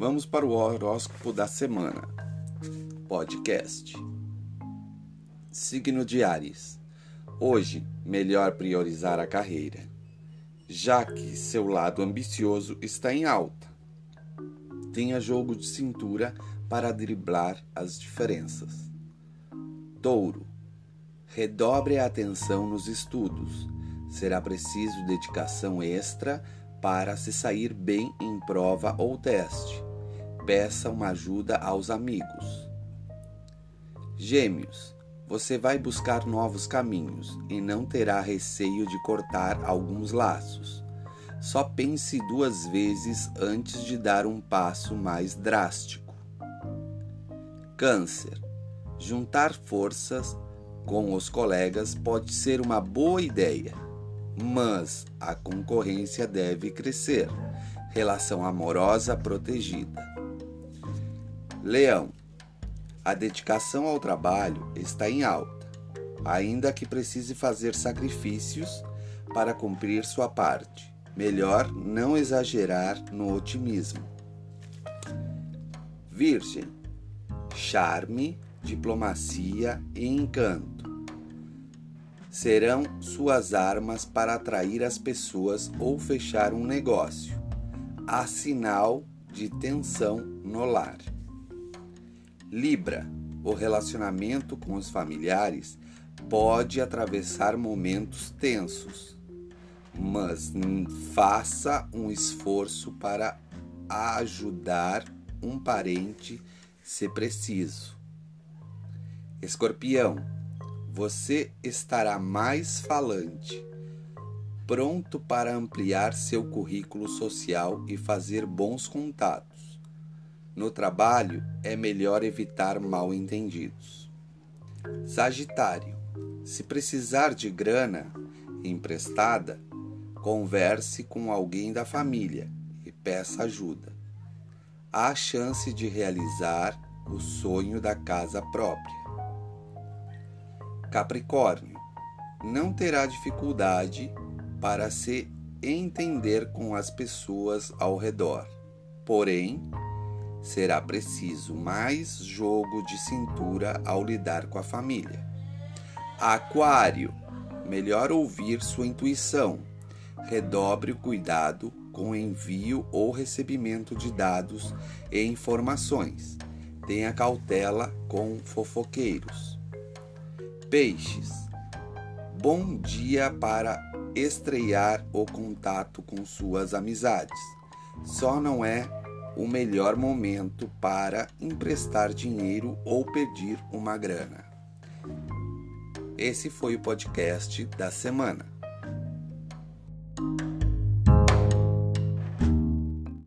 Vamos para o horóscopo da semana. Podcast. Signo de Ares. Hoje, melhor priorizar a carreira, já que seu lado ambicioso está em alta. Tenha jogo de cintura para driblar as diferenças. Touro. Redobre a atenção nos estudos. Será preciso dedicação extra para se sair bem em prova ou teste. Peça uma ajuda aos amigos. Gêmeos, você vai buscar novos caminhos e não terá receio de cortar alguns laços. Só pense duas vezes antes de dar um passo mais drástico. Câncer, juntar forças com os colegas pode ser uma boa ideia mas a concorrência deve crescer. Relação amorosa protegida. Leão. A dedicação ao trabalho está em alta, ainda que precise fazer sacrifícios para cumprir sua parte. Melhor não exagerar no otimismo. Virgem. Charme, diplomacia e encanto serão suas armas para atrair as pessoas ou fechar um negócio. Há sinal de tensão no lar. Libra, o relacionamento com os familiares pode atravessar momentos tensos, mas faça um esforço para ajudar um parente se preciso. Escorpião, você estará mais falante, pronto para ampliar seu currículo social e fazer bons contatos. No trabalho, é melhor evitar mal-entendidos. Sagitário, se precisar de grana emprestada, converse com alguém da família e peça ajuda. Há chance de realizar o sonho da casa própria. Capricórnio não terá dificuldade para se entender com as pessoas ao redor. Porém, será preciso mais jogo de cintura ao lidar com a família. Aquário, melhor ouvir sua intuição. Redobre o cuidado com envio ou recebimento de dados e informações. Tenha cautela com fofoqueiros. Peixes, bom dia para estrear o contato com suas amizades. Só não é o melhor momento para emprestar dinheiro ou pedir uma grana. Esse foi o podcast da semana.